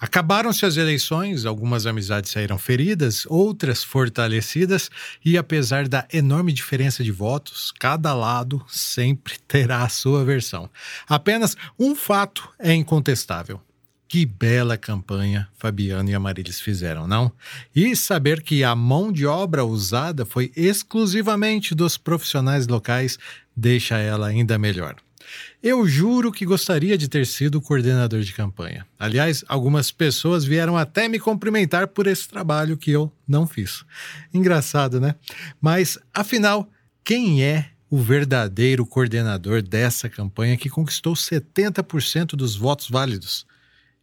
Acabaram-se as eleições, algumas amizades saíram feridas, outras fortalecidas, e apesar da enorme diferença de votos, cada lado sempre terá a sua versão. Apenas um fato é incontestável. Que bela campanha Fabiano e Amarilis fizeram, não? E saber que a mão de obra usada foi exclusivamente dos profissionais locais deixa ela ainda melhor. Eu juro que gostaria de ter sido coordenador de campanha. Aliás, algumas pessoas vieram até me cumprimentar por esse trabalho que eu não fiz. Engraçado, né? Mas, afinal, quem é o verdadeiro coordenador dessa campanha que conquistou 70% dos votos válidos?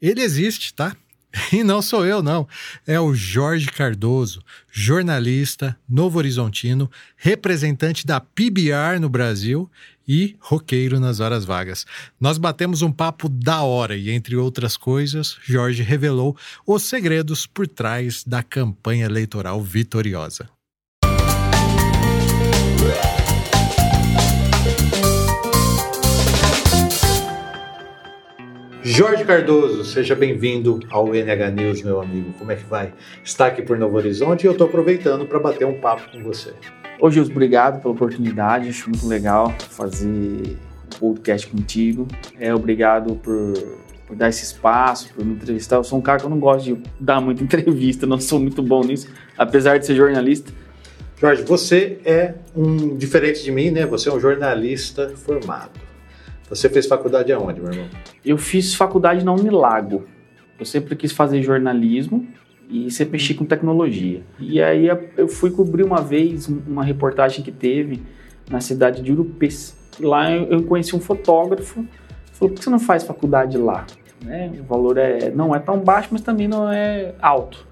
Ele existe, tá? E não sou eu, não. É o Jorge Cardoso, jornalista, novo horizontino, representante da PBR no Brasil e roqueiro nas horas vagas. Nós batemos um papo da hora e, entre outras coisas, Jorge revelou os segredos por trás da campanha eleitoral vitoriosa. Jorge Cardoso, seja bem-vindo ao NH News, meu amigo. Como é que vai? Está aqui por Novo Horizonte e eu estou aproveitando para bater um papo com você. Ô, Gilson, obrigado pela oportunidade. Acho muito legal fazer um podcast contigo. É, obrigado por, por dar esse espaço, por me entrevistar. Eu sou um cara que eu não gosto de dar muita entrevista, não sou muito bom nisso, apesar de ser jornalista. Jorge, você é um diferente de mim, né? Você é um jornalista formado. Você fez faculdade aonde, meu irmão? Eu fiz faculdade na Unilago. Eu sempre quis fazer jornalismo e sempre mexi com tecnologia. E aí eu fui cobrir uma vez uma reportagem que teve na cidade de Urupês. Lá eu conheci um fotógrafo, falou, por que você não faz faculdade lá? Né? O valor é, não é tão baixo, mas também não é alto.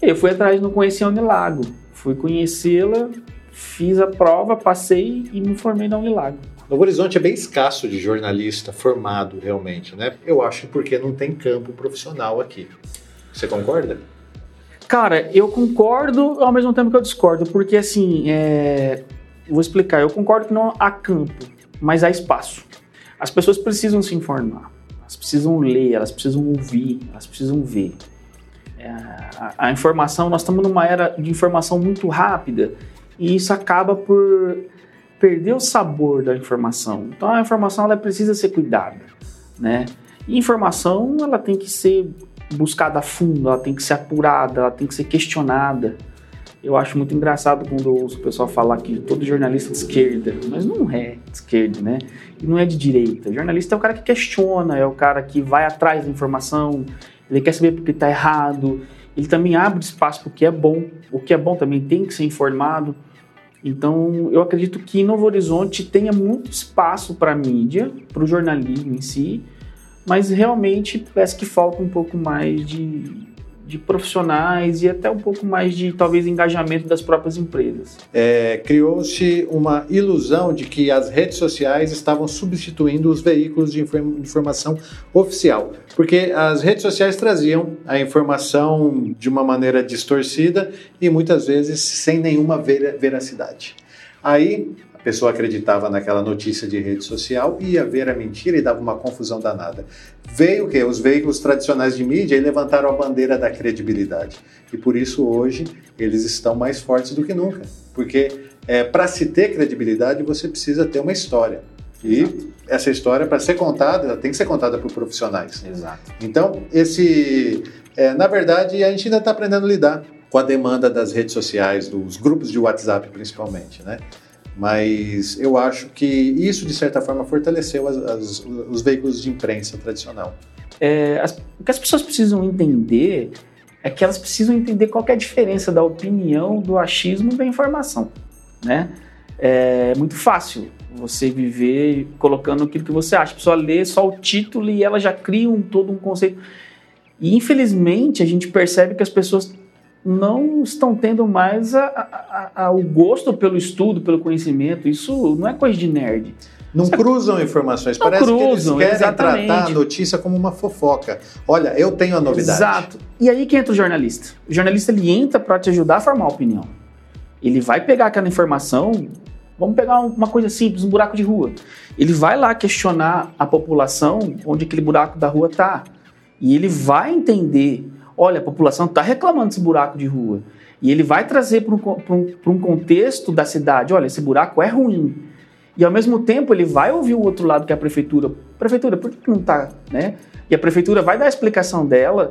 Eu fui atrás, não conhecia a Unilago. Fui conhecê-la, fiz a prova, passei e me formei na Unilago. Novo Horizonte é bem escasso de jornalista formado realmente, né? Eu acho porque não tem campo profissional aqui. Você concorda? Cara, eu concordo ao mesmo tempo que eu discordo, porque assim, é... vou explicar. Eu concordo que não há campo, mas há espaço. As pessoas precisam se informar, elas precisam ler, elas precisam ouvir, elas precisam ver. É... A, a informação, nós estamos numa era de informação muito rápida e isso acaba por perder o sabor da informação. Então a informação ela precisa ser cuidada, né? E informação ela tem que ser buscada a fundo, ela tem que ser apurada, ela tem que ser questionada. Eu acho muito engraçado quando eu ouço o pessoal falar que todo jornalista é de esquerda, mas não é de esquerda, né? E não é de direita. O jornalista é o cara que questiona, é o cara que vai atrás da informação, ele quer saber porque está errado, ele também abre espaço para o que é bom. O que é bom também tem que ser informado. Então, eu acredito que Novo Horizonte tenha muito espaço para a mídia, para o jornalismo em si, mas realmente parece que falta um pouco mais de, de profissionais e até um pouco mais de talvez engajamento das próprias empresas. É, Criou-se uma ilusão de que as redes sociais estavam substituindo os veículos de informação oficial, porque as redes sociais traziam a informação de uma maneira distorcida e muitas vezes sem nenhuma veracidade. Aí pessoa acreditava naquela notícia de rede social, ia ver a mentira e dava uma confusão danada. Veio o quê? Os veículos tradicionais de mídia e levantaram a bandeira da credibilidade. E por isso hoje eles estão mais fortes do que nunca. Porque é, para se ter credibilidade você precisa ter uma história. E Exato. essa história, para ser contada, tem que ser contada por profissionais. Exato. Então, esse. É, na verdade, a gente ainda está aprendendo a lidar com a demanda das redes sociais, dos grupos de WhatsApp principalmente, né? Mas eu acho que isso, de certa forma, fortaleceu as, as, os veículos de imprensa tradicional. É, as, o que as pessoas precisam entender é que elas precisam entender qual é a diferença da opinião, do achismo da informação. Né? É muito fácil você viver colocando aquilo que você acha. A pessoa lê só o título e ela já cria um, todo um conceito. E infelizmente a gente percebe que as pessoas não estão tendo mais a, a, a, o gosto pelo estudo, pelo conhecimento. Isso não é coisa de nerd. Não Você cruzam informações, não parece cruzam, que eles querem exatamente. tratar a notícia como uma fofoca. Olha, eu tenho a novidade. Exato. E aí que entra o jornalista. O jornalista ele entra para te ajudar a formar opinião. Ele vai pegar aquela informação, vamos pegar uma coisa simples, um buraco de rua. Ele vai lá questionar a população onde aquele buraco da rua está E ele vai entender: olha, a população está reclamando desse buraco de rua. E ele vai trazer para um, um, um contexto da cidade: olha, esse buraco é ruim. E ao mesmo tempo ele vai ouvir o outro lado que é a prefeitura. Prefeitura, por que não está? Né? E a prefeitura vai dar a explicação dela.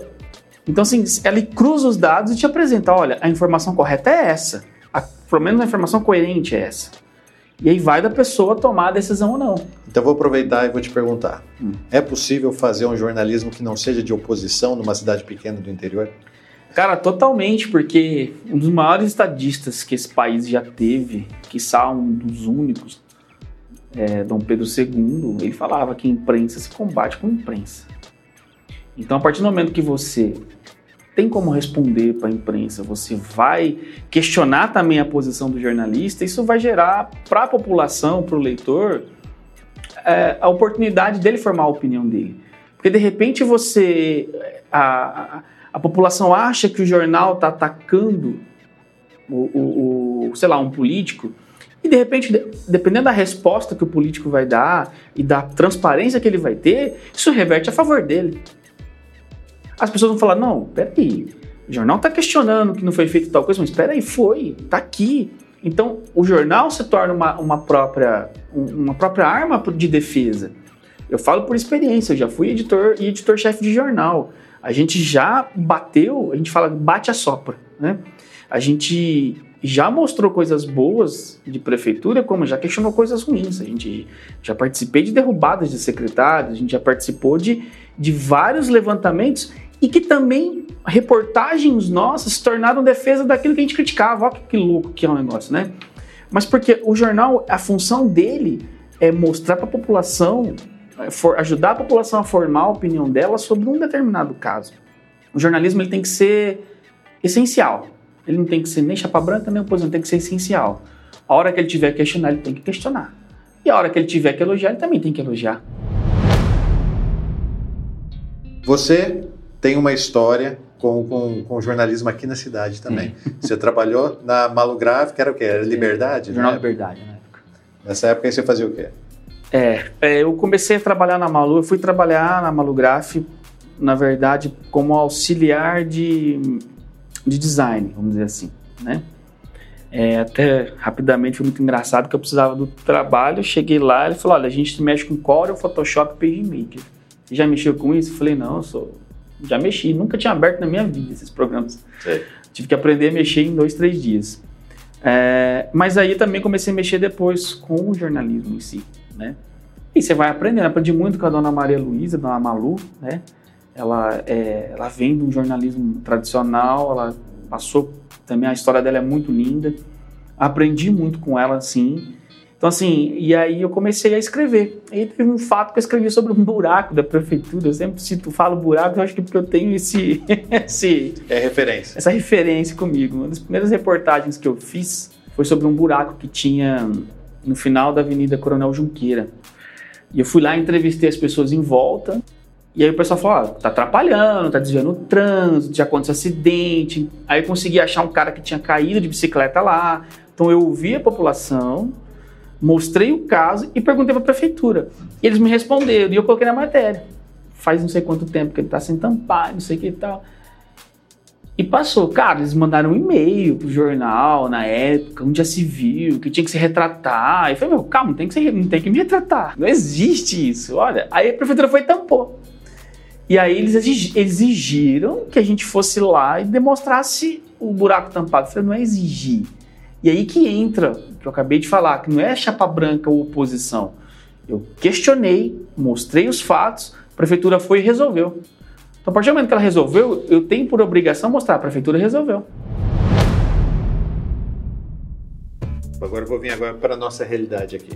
Então, assim, ela cruza os dados e te apresenta: olha, a informação correta é essa. A, pelo menos a informação coerente é essa. E aí vai da pessoa tomar a decisão ou não. Então vou aproveitar e vou te perguntar: hum. é possível fazer um jornalismo que não seja de oposição numa cidade pequena do interior? Cara, totalmente, porque um dos maiores estadistas que esse país já teve, que um dos únicos, é, Dom Pedro II, ele falava que imprensa se combate com imprensa. Então, a partir do momento que você tem como responder para a imprensa, você vai questionar também a posição do jornalista, isso vai gerar para a população, para o leitor, é, a oportunidade dele formar a opinião dele. Porque de repente você. A, a, a população acha que o jornal está atacando o, o, o, sei lá, um político, e de repente, dependendo da resposta que o político vai dar e da transparência que ele vai ter, isso reverte a favor dele. As pessoas vão falar: não, peraí, o jornal está questionando que não foi feito tal coisa, mas peraí, foi, está aqui. Então, o jornal se torna uma, uma, própria, uma própria arma de defesa. Eu falo por experiência, eu já fui editor e editor-chefe de jornal. A gente já bateu, a gente fala bate a sopra, né? A gente já mostrou coisas boas de prefeitura, como já questionou coisas ruins. A gente já participei de derrubadas de secretários, a gente já participou de, de vários levantamentos e que também reportagens nossas se tornaram defesa daquilo que a gente criticava. Olha que louco que é o um negócio, né? Mas porque o jornal, a função dele é mostrar para a população, é, ajudar a população a formar a opinião dela sobre um determinado caso. O jornalismo ele tem que ser essencial. Ele não tem que ser nem chapa branca, nem oposição, tem que ser essencial. A hora que ele tiver que questionar, ele tem que questionar. E a hora que ele tiver que elogiar, ele também tem que elogiar. Você tem uma história com, com, com jornalismo aqui na cidade também. Você trabalhou na Malugráfica, era o quê? Era Liberdade? Jornal Liberdade, na época. Nessa época você fazia o quê? É, é, eu comecei a trabalhar na Malu, eu fui trabalhar na Malugraf, na verdade, como auxiliar de, de design, vamos dizer assim, né? É, até rapidamente foi muito engraçado que eu precisava do trabalho, cheguei lá, ele falou, olha, a gente mexe com Corel, Photoshop e PageMaker. Você já mexeu com isso? Eu falei, não, eu sou já mexi, nunca tinha aberto na minha vida esses programas. Tive que aprender a mexer em dois, três dias. É, mas aí também comecei a mexer depois com o jornalismo em si, né? E você vai aprendendo, aprendi muito com a dona Maria Luísa, dona Malu, né? Ela, é, ela vem de um jornalismo tradicional, ela passou também, a história dela é muito linda. Aprendi muito com ela, sim. Então, assim, e aí eu comecei a escrever. E teve um fato que eu escrevi sobre um buraco da prefeitura. Eu sempre cito, falo buraco, eu acho que porque eu tenho esse, esse. É referência. Essa referência comigo. Uma das primeiras reportagens que eu fiz foi sobre um buraco que tinha no final da Avenida Coronel Junqueira. E eu fui lá, entrevistei as pessoas em volta. E aí o pessoal falou: ah, tá atrapalhando, tá desviando o trânsito, já aconteceu acidente. Aí eu consegui achar um cara que tinha caído de bicicleta lá. Então eu ouvi a população mostrei o caso e perguntei para a prefeitura. Eles me responderam e eu coloquei na matéria. Faz não sei quanto tempo que ele está sem tampar, não sei o que e tal. E passou. Cara, eles mandaram um e-mail pro jornal na época, onde já se viu, que tinha que se retratar. E falei, meu, calma, tem que, ser, não tem que me retratar. Não existe isso. Olha, aí a prefeitura foi e tampou. E aí eles exigiram que a gente fosse lá e demonstrasse o buraco tampado. Eu falei, não é exigir e aí que entra, que eu acabei de falar, que não é chapa branca ou oposição. Eu questionei, mostrei os fatos, a prefeitura foi e resolveu. Então, a partir do momento que ela resolveu, eu tenho por obrigação mostrar, a prefeitura resolveu. Agora eu vou vir agora para a nossa realidade aqui,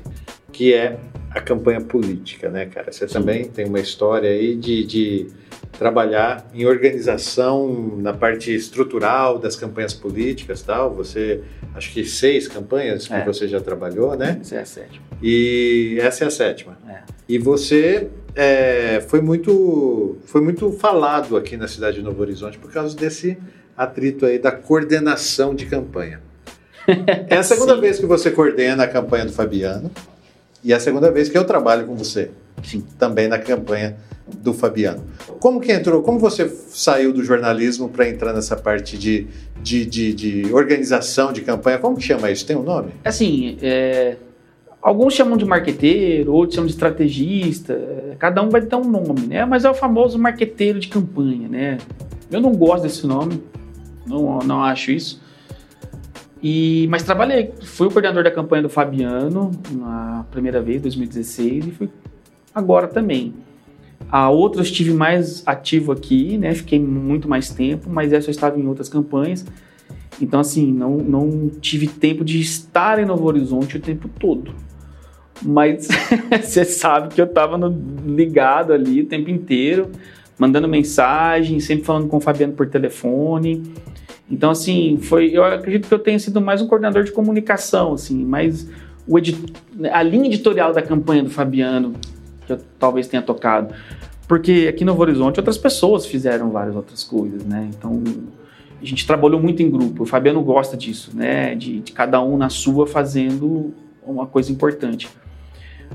que é a campanha política, né, cara? Você Sim. também tem uma história aí de, de trabalhar em organização na parte estrutural das campanhas políticas tal. Você, acho que seis campanhas é. que você já trabalhou, né? Essa é a sétima. E essa é a sétima. É. E você é, foi muito foi muito falado aqui na cidade de Novo Horizonte por causa desse atrito aí da coordenação de campanha. É a segunda vez que você coordena a campanha do Fabiano e é a segunda vez que eu trabalho com você. Sim. Também na campanha do Fabiano. Como que entrou? Como você saiu do jornalismo para entrar nessa parte de, de, de, de, organização de campanha? Como que chama isso? Tem um nome? Assim, é, alguns chamam de marqueteiro, outros chamam de estrategista. Cada um vai ter um nome, né? Mas é o famoso marqueteiro de campanha, né? Eu não gosto desse nome, não, não acho isso. E, mas trabalhei, fui o coordenador da campanha do Fabiano na primeira vez, 2016, e fui agora também. A outra eu estive mais ativo aqui, né? Fiquei muito mais tempo, mas essa eu estava em outras campanhas. Então, assim, não, não tive tempo de estar em Novo Horizonte o tempo todo. Mas você sabe que eu estava ligado ali o tempo inteiro, mandando mensagem, sempre falando com o Fabiano por telefone. Então, assim, foi. Eu acredito que eu tenha sido mais um coordenador de comunicação, assim, mais o a linha editorial da campanha do Fabiano, que eu talvez tenha tocado. Porque aqui no Novo Horizonte outras pessoas fizeram várias outras coisas, né? Então a gente trabalhou muito em grupo. O Fabiano gosta disso, né? De, de cada um na sua fazendo uma coisa importante.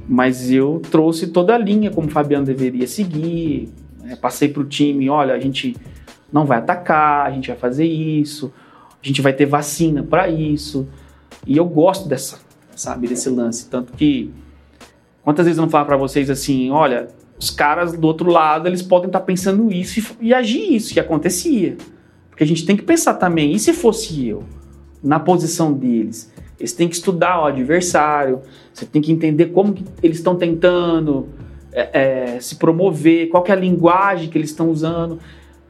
Mas eu trouxe toda a linha como o Fabiano deveria seguir. Né? Passei para o time: olha, a gente não vai atacar, a gente vai fazer isso, a gente vai ter vacina para isso. E eu gosto dessa, sabe, desse lance. Tanto que Quantas vezes eu não falo para vocês assim, olha, os caras do outro lado, eles podem estar tá pensando isso e, e, agir isso, que acontecia. Porque a gente tem que pensar também, e se fosse eu, na posição deles? Eles têm que estudar o adversário, você tem que entender como que eles estão tentando é, é, se promover, qual é a linguagem que eles estão usando.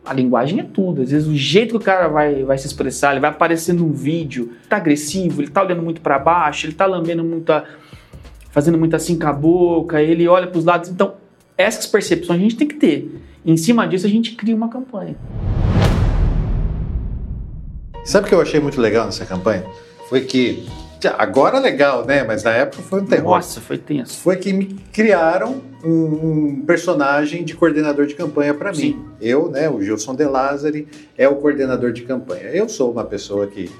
A linguagem é tudo. Às vezes o jeito que o cara vai, vai se expressar, ele vai aparecer no vídeo, tá agressivo, ele tá olhando muito para baixo, ele tá lambendo muita fazendo muito assim com a boca, ele olha para os lados. Então, essas percepções a gente tem que ter. Em cima disso, a gente cria uma campanha. Sabe o que eu achei muito legal nessa campanha? Foi que, agora é legal, né? Mas na época foi um terror. Nossa, foi tenso. Foi que me criaram um personagem de coordenador de campanha para mim. Eu, né, o Gilson De Lázari, é o coordenador de campanha. Eu sou uma pessoa que,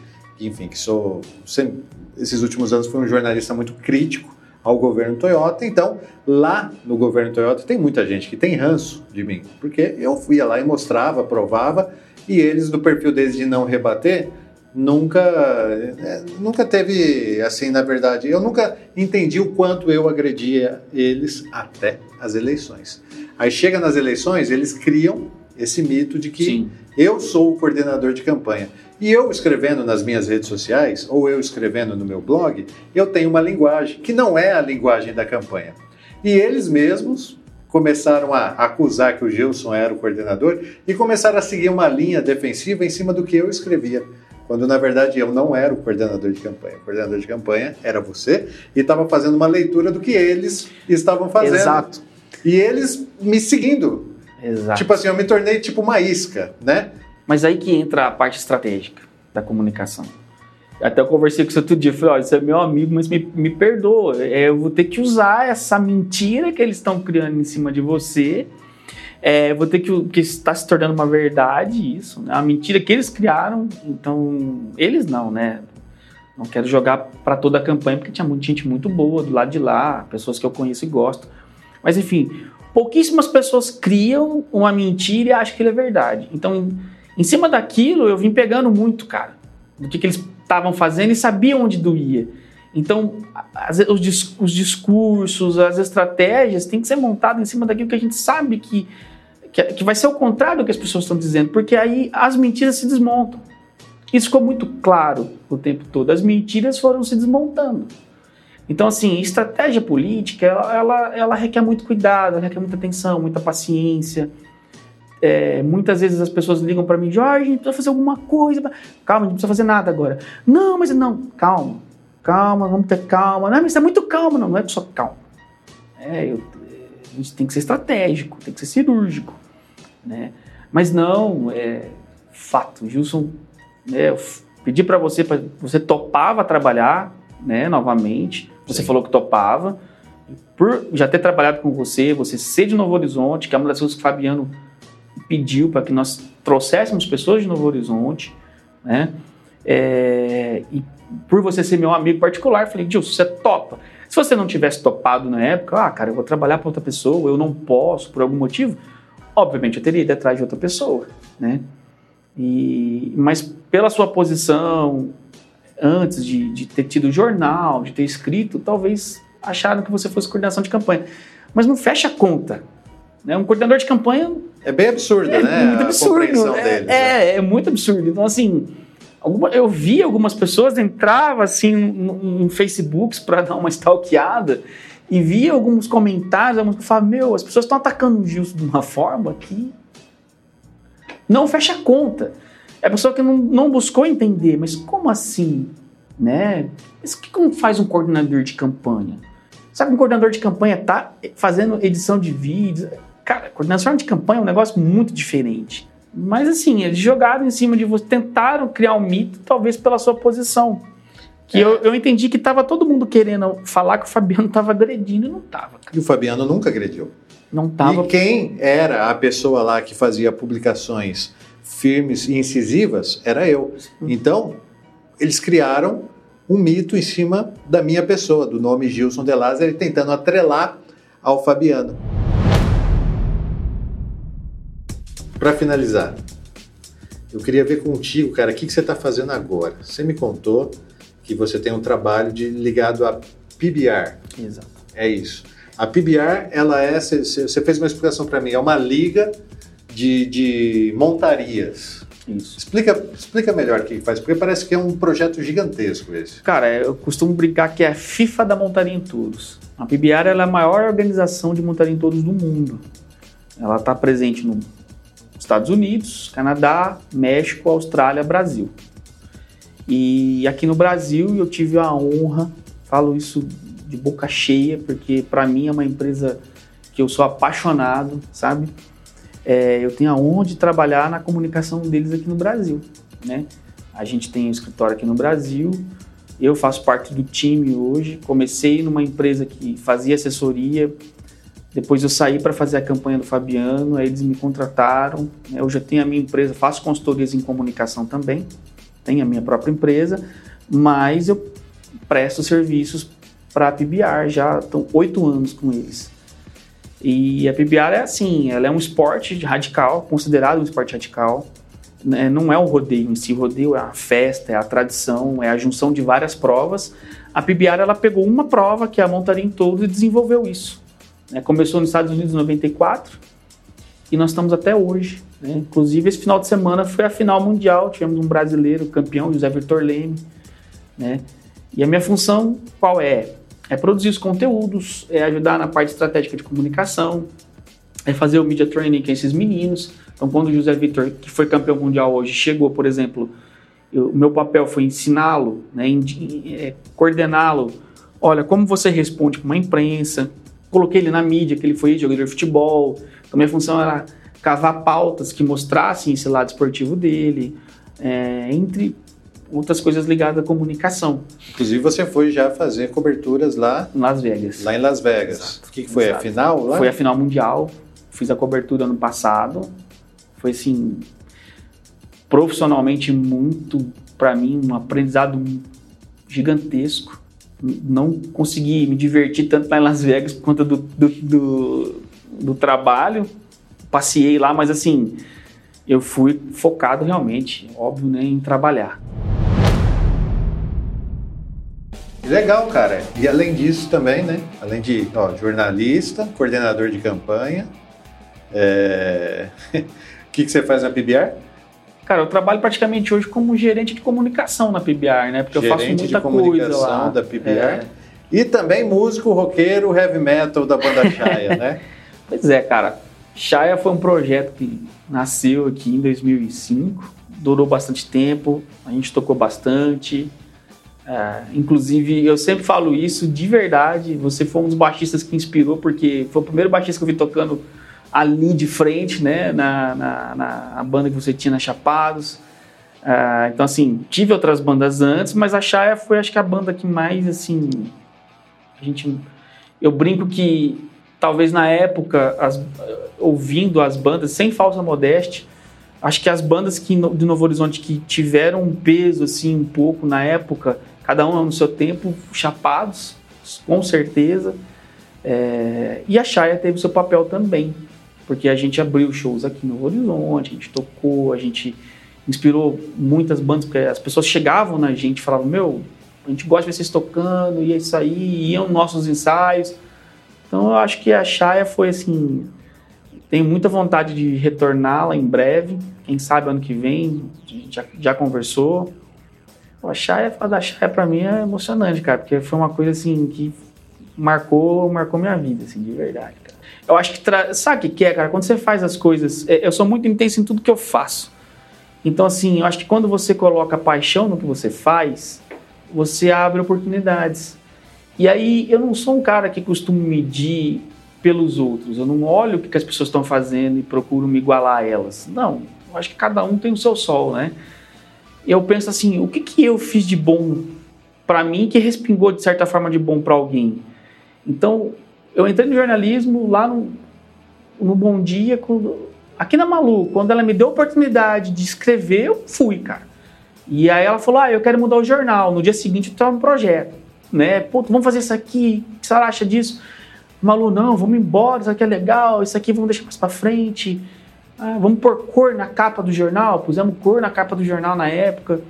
enfim, que sou. Sempre, esses últimos anos fui um jornalista muito crítico ao governo Toyota. Então, lá no governo Toyota tem muita gente que tem ranço de mim, porque eu ia lá e mostrava, provava, e eles, do perfil deles de não rebater, nunca é, nunca teve assim na verdade eu nunca entendi o quanto eu agredia eles até as eleições aí chega nas eleições eles criam esse mito de que Sim. eu sou o coordenador de campanha e eu escrevendo nas minhas redes sociais, ou eu escrevendo no meu blog, eu tenho uma linguagem que não é a linguagem da campanha. E eles mesmos começaram a acusar que o Gilson era o coordenador e começaram a seguir uma linha defensiva em cima do que eu escrevia. Quando na verdade eu não era o coordenador de campanha. O coordenador de campanha era você e estava fazendo uma leitura do que eles estavam fazendo. Exato. E eles me seguindo. Exato. Tipo assim, eu me tornei tipo uma isca, né? Mas aí que entra a parte estratégica da comunicação. Até eu conversei com você outro dia, falei, olha, você é meu amigo, mas me, me perdoa, é, eu vou ter que usar essa mentira que eles estão criando em cima de você, é, vou ter que, que está se tornando uma verdade isso, né? a mentira que eles criaram, então, eles não, né? Não quero jogar para toda a campanha, porque tinha muita gente muito boa do lado de lá, pessoas que eu conheço e gosto. Mas enfim, pouquíssimas pessoas criam uma mentira e acham que ele é verdade. Então, em cima daquilo, eu vim pegando muito, cara, do que, que eles estavam fazendo e sabia onde doía. Então, as, os, os, discursos, as estratégias têm que ser montadas em cima daquilo que a gente sabe que, que, que vai ser o contrário do que as pessoas estão dizendo, porque aí as mentiras se desmontam. Isso ficou muito claro o tempo todo. As mentiras foram se desmontando. Então, assim, estratégia política, ela, ela, ela requer muito cuidado, ela requer muita atenção, muita paciência. É, muitas vezes as pessoas ligam para mim, Jorge, a gente precisa fazer alguma coisa. Calma, a gente não precisa fazer nada agora. Não, mas não, calma, calma, vamos ter calma. Não, mas é muito calma, não, não é só calma. É, eu, a gente tem que ser estratégico, tem que ser cirúrgico, né? Mas não, é fato. Gilson, né, eu pedi para você, pra, você topava trabalhar, né, novamente. Você Sim. falou que topava. Por já ter trabalhado com você, você ser de Novo Horizonte, que é uma das coisas que o Fabiano pediu para que nós trouxéssemos pessoas de Novo Horizonte, né? É, e por você ser meu amigo particular, falei, Gilson, você topa. Se você não tivesse topado na época, ah, cara, eu vou trabalhar para outra pessoa, eu não posso por algum motivo, obviamente eu teria ido atrás de outra pessoa, né? E, mas pela sua posição, antes de, de ter tido jornal, de ter escrito, talvez acharam que você fosse coordenação de campanha. Mas não fecha a conta. Né? Um coordenador de campanha. É bem absurdo, é né? Muito absurdo. É, deles, é, é, é, muito absurdo. Então, assim, alguma, eu vi algumas pessoas entrava assim em Facebooks para dar uma stalkeada e via alguns comentários, alguns que falavam, meu, as pessoas estão atacando o Gilson de uma forma que não fecha a conta. É a pessoa que não, não buscou entender, mas como assim? Né? Mas o que faz um coordenador de campanha? Sabe que um coordenador de campanha tá fazendo edição de vídeos? Cara, coordenação de campanha é um negócio muito diferente. Mas assim, eles jogaram em cima de você, tentaram criar um mito, talvez pela sua posição. Que é. eu, eu entendi que tava todo mundo querendo falar que o Fabiano tava agredindo e não tava. E o Fabiano nunca agrediu. Não tava. E quem era a pessoa lá que fazia publicações firmes e incisivas era eu. Então, eles criaram um mito em cima da minha pessoa, do nome Gilson de Lázaro, tentando atrelar ao Fabiano. Para finalizar, eu queria ver contigo, cara, o que, que você está fazendo agora? Você me contou que você tem um trabalho de, ligado a PBR. Exato. É isso. A PBR, ela é, você fez uma explicação para mim, é uma liga de, de montarias. Isso. Explica, explica melhor o que faz, porque parece que é um projeto gigantesco esse. Cara, eu costumo brincar que é a FIFA da montaria em todos. A PBR é a maior organização de montaria em todos do mundo. Ela está presente nos Estados Unidos, Canadá, México, Austrália, Brasil. E aqui no Brasil eu tive a honra, falo isso de boca cheia, porque para mim é uma empresa que eu sou apaixonado, sabe? é, eu tenho aonde trabalhar na comunicação deles aqui no Brasil, né? A gente tem um escritório aqui no Brasil, eu faço parte do time hoje. Comecei numa empresa que fazia assessoria, depois eu saí para fazer a campanha do Fabiano, aí eles me contrataram. Né? Eu já tenho a minha empresa, faço consultorias em comunicação também, tenho a minha própria empresa, mas eu presto serviços para a PBR, já estão oito anos com eles. E a PBR é assim, ela é um esporte radical, considerado um esporte radical. Né? Não é o rodeio em si, o rodeio é a festa, é a tradição, é a junção de várias provas. A PBR ela pegou uma prova, que é a montaria em todo, e desenvolveu isso. Né? Começou nos Estados Unidos em 94 e nós estamos até hoje. Né? Inclusive, esse final de semana foi a final mundial, tivemos um brasileiro campeão, José Vitor Leme. Né? E a minha função qual é? é produzir os conteúdos, é ajudar na parte estratégica de comunicação, é fazer o media training com esses meninos. Então, quando o José Vitor, que foi campeão mundial hoje, chegou, por exemplo, o meu papel foi ensiná-lo, né, é, coordená-lo. Olha, como você responde com uma imprensa. Coloquei ele na mídia, que ele foi jogador de futebol. Então, minha função era cavar pautas que mostrassem esse lado esportivo dele, é, entre outras coisas ligadas à comunicação. Inclusive você foi já fazer coberturas lá em Las Vegas. Lá em Las Vegas. Exato. O que, que foi Exato. a final lá? Foi a final mundial. Fiz a cobertura ano passado. Foi assim profissionalmente muito para mim um aprendizado gigantesco. Não consegui me divertir tanto lá em Las Vegas por conta do, do, do, do trabalho. Passei lá, mas assim, eu fui focado realmente, óbvio, né, em trabalhar. Legal, cara. E além disso também, né? Além de ó, jornalista, coordenador de campanha. É... o que, que você faz na PBR? Cara, eu trabalho praticamente hoje como gerente de comunicação na PBR, né? Porque gerente eu faço muita coisa lá. da PBR. É. E também músico, roqueiro, heavy metal da banda Chaya, né? Pois é, cara. Chaya foi um projeto que nasceu aqui em 2005, durou bastante tempo, a gente tocou bastante, é, inclusive, eu sempre falo isso de verdade. Você foi um dos baixistas que inspirou, porque foi o primeiro baixista que eu vi tocando ali de frente, né? Na, na, na banda que você tinha na Chapados. É, então, assim, tive outras bandas antes, mas a Chaya foi, acho que, a banda que mais, assim. A gente. Eu brinco que talvez na época, as, ouvindo as bandas, sem falsa modéstia, acho que as bandas que, de Novo Horizonte que tiveram um peso, assim, um pouco na época cada um no seu tempo, Chapados, com certeza. É, e a Chaya teve seu papel também, porque a gente abriu shows aqui no Horizonte, a gente tocou, a gente inspirou muitas bandas, porque as pessoas chegavam na gente e falavam, meu, a gente gosta de vocês tocando, e é isso aí, iam nossos ensaios. Então eu acho que a Chaya foi assim, tenho muita vontade de retorná-la em breve, quem sabe ano que vem, a já, já conversou. A Chaya, a da Chaya pra mim é emocionante, cara, porque foi uma coisa assim que marcou, marcou minha vida, assim, de verdade, cara. Eu acho que, tra... sabe o que é, cara? Quando você faz as coisas, é, eu sou muito intenso em tudo que eu faço. Então, assim, eu acho que quando você coloca paixão no que você faz, você abre oportunidades. E aí, eu não sou um cara que costuma medir pelos outros. Eu não olho o que as pessoas estão fazendo e procuro me igualar a elas. Não, eu acho que cada um tem o seu sol, né? Eu penso assim, o que, que eu fiz de bom para mim que respingou de certa forma de bom para alguém? Então, eu entrei no jornalismo lá no, no Bom Dia, quando, aqui na Malu, quando ela me deu a oportunidade de escrever, eu fui, cara. E aí ela falou: Ah, eu quero mudar o jornal. No dia seguinte eu estava um projeto. Né? Pô, vamos fazer isso aqui. O que você acha disso? Malu, não, vamos embora, isso aqui é legal, isso aqui vamos deixar mais para frente. Ah, vamos pôr cor na capa do jornal. Pusemos cor na capa do jornal na época.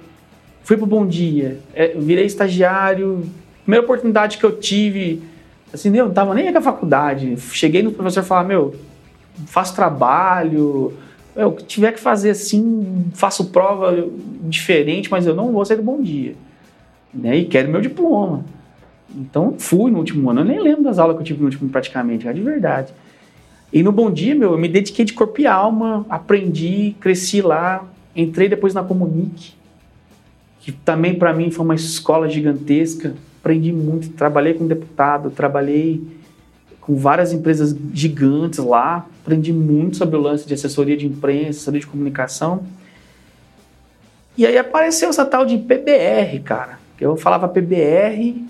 Fui pro Bom Dia, é, virei estagiário. Primeira oportunidade que eu tive, assim, eu não tava nem na faculdade. Cheguei no professor e falei, meu, faço trabalho, o que tiver que fazer assim, faço prova diferente, mas eu não vou sair do Bom Dia. Né? E quero meu diploma. Então fui no último ano. Eu nem lembro das aulas que eu tive no último praticamente, é de verdade. E no Bom Dia, meu, eu me dediquei de corpo e alma, aprendi, cresci lá, entrei depois na Comunique, que também para mim foi uma escola gigantesca. Aprendi muito, trabalhei com deputado, trabalhei com várias empresas gigantes lá, aprendi muito sobre o lance de assessoria de imprensa, assessoria de comunicação. E aí apareceu essa tal de PBR, cara. Eu falava PBR,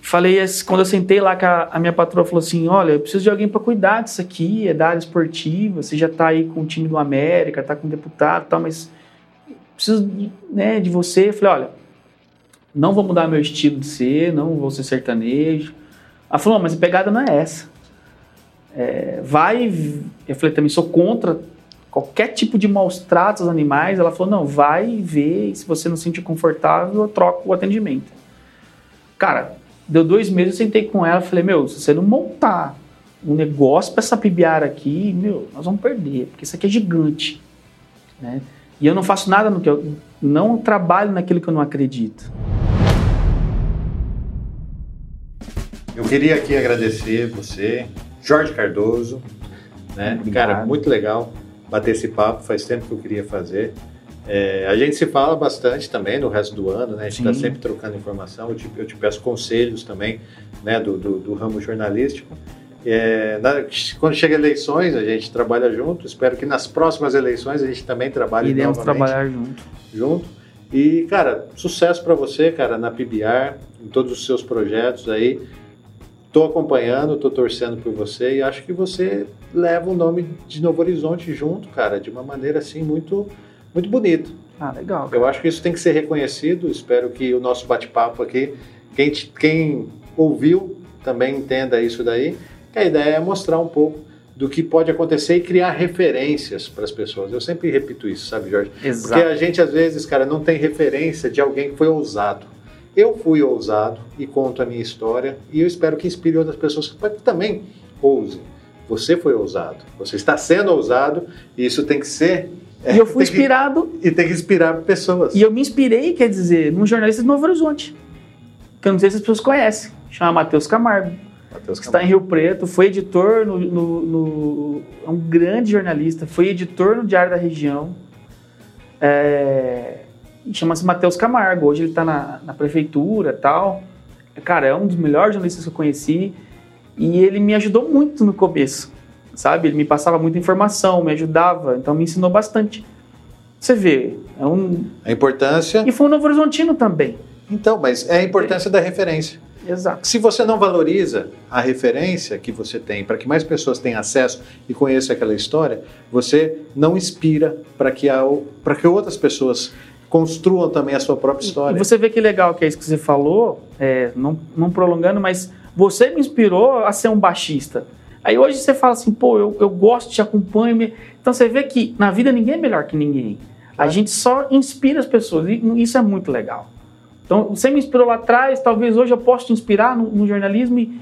falei, quando eu sentei lá, a, minha patroa falou assim: Olha, eu preciso de alguém para cuidar disso aqui, é da área esportiva, você já está aí com o time do América, está com o deputado e tal, mas preciso né, de você. Eu falei: Olha, não vou mudar meu estilo de ser, não vou ser sertanejo. Ela falou: Mas a pegada não é essa. É, vai. Eu falei: Também sou contra qualquer tipo de maus tratos aos animais. Ela falou: Não, vai ver, e se você não se sentir confortável, eu troco o atendimento. Cara, Deu dois meses, eu sentei com ela e falei, meu, se você não montar um negócio para essa pibiara aqui, meu, nós vamos perder, porque isso aqui é gigante, né? E eu não faço nada no que eu não trabalho naquilo que eu não acredito. Eu queria aqui agradecer você, Jorge Cardoso, né? Cara, muito legal bater esse papo, faz tempo que eu queria fazer. É, a gente se fala bastante também no resto do ano, né? A gente está sempre trocando informação. Eu te, eu te, peço conselhos também né? do, do, do ramo jornalístico. É, na, quando chega eleições, a gente trabalha junto. Espero que nas próximas eleições a gente também trabalhe Iremos trabalhar junto. Junto. E, cara, sucesso para você, cara, na PBR, em todos os seus projetos aí. Estou acompanhando, estou torcendo por você e acho que você leva o nome de Novo Horizonte junto, cara, de uma maneira assim muito muito bonito. Ah, legal. Cara. Eu acho que isso tem que ser reconhecido. Espero que o nosso bate-papo aqui, quem, quem ouviu também entenda isso daí. A ideia é mostrar um pouco do que pode acontecer e criar referências para as pessoas. Eu sempre repito isso, sabe, Jorge? Exato. Porque a gente, às vezes, cara, não tem referência de alguém que foi ousado. Eu fui ousado e conto a minha história e eu espero que inspire outras pessoas que também ousem. Você foi ousado, você está sendo ousado e isso tem que ser é, e eu fui inspirado. Que, e tem que inspirar pessoas. E eu me inspirei, quer dizer, num jornalista de Novo Horizonte. Que eu não sei se as pessoas conhecem. Chama Matheus Camargo. Matheus que está em Rio Preto, foi editor no, no, no, É um grande jornalista, foi editor no Diário da Região. É, Chama-se Matheus Camargo. Hoje ele está na, na prefeitura tal. Cara, é um dos melhores jornalistas que eu conheci. E ele me ajudou muito no começo sabe? Ele me passava muita informação, me ajudava, então me ensinou bastante. Você vê, é um... A importância... E foi um Novo Horizontino também. Então, mas é a importância é. da referência. Exato. Se você não valoriza a referência que você tem para que mais pessoas tenham acesso e conheçam aquela história, você não inspira para que, que outras pessoas construam também a sua própria história. E você vê que legal que é isso que você falou, é, não, não prolongando, mas você me inspirou a ser um baixista. Aí hoje você fala assim, pô, eu, eu gosto, te acompanho. Então você vê que na vida ninguém é melhor que ninguém. A gente só inspira as pessoas e isso é muito legal. Então você me inspirou lá atrás, talvez hoje eu possa te inspirar no, no jornalismo e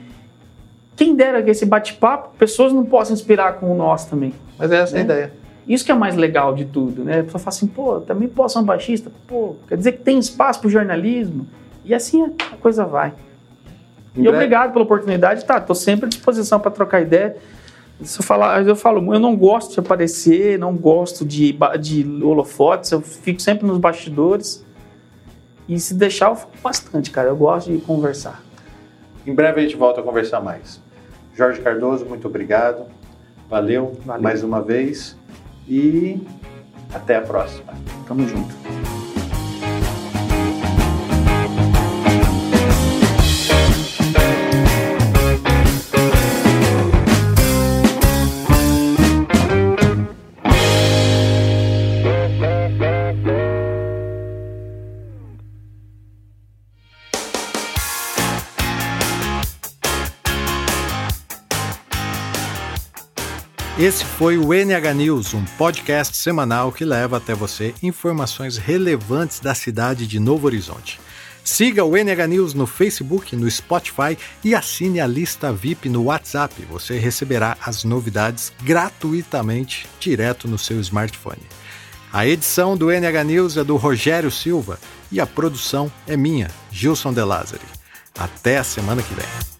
quem dera que esse bate-papo, pessoas não possam inspirar com o nosso também. Mas é essa né? a ideia. Isso que é mais legal de tudo, né? A pessoa fala assim, pô, também posso ser um baixista? Pô, quer dizer que tem espaço para o jornalismo? E assim a coisa vai. E obrigado pela oportunidade, tá? Tô sempre à disposição para trocar ideia. Se eu falar, eu falo, eu não gosto de aparecer, não gosto de, de holofotes, eu fico sempre nos bastidores. E se deixar, eu fico bastante, cara. Eu gosto de conversar. Em breve a gente volta a conversar mais. Jorge Cardoso, muito obrigado. Valeu, Valeu. mais uma vez. E até a próxima. Tamo junto. Esse foi o NH News, um podcast semanal que leva até você informações relevantes da cidade de Novo Horizonte. Siga o NH News no Facebook, no Spotify e assine a lista VIP no WhatsApp. Você receberá as novidades gratuitamente direto no seu smartphone. A edição do NH News é do Rogério Silva e a produção é minha, Gilson De Lázari. Até a semana que vem.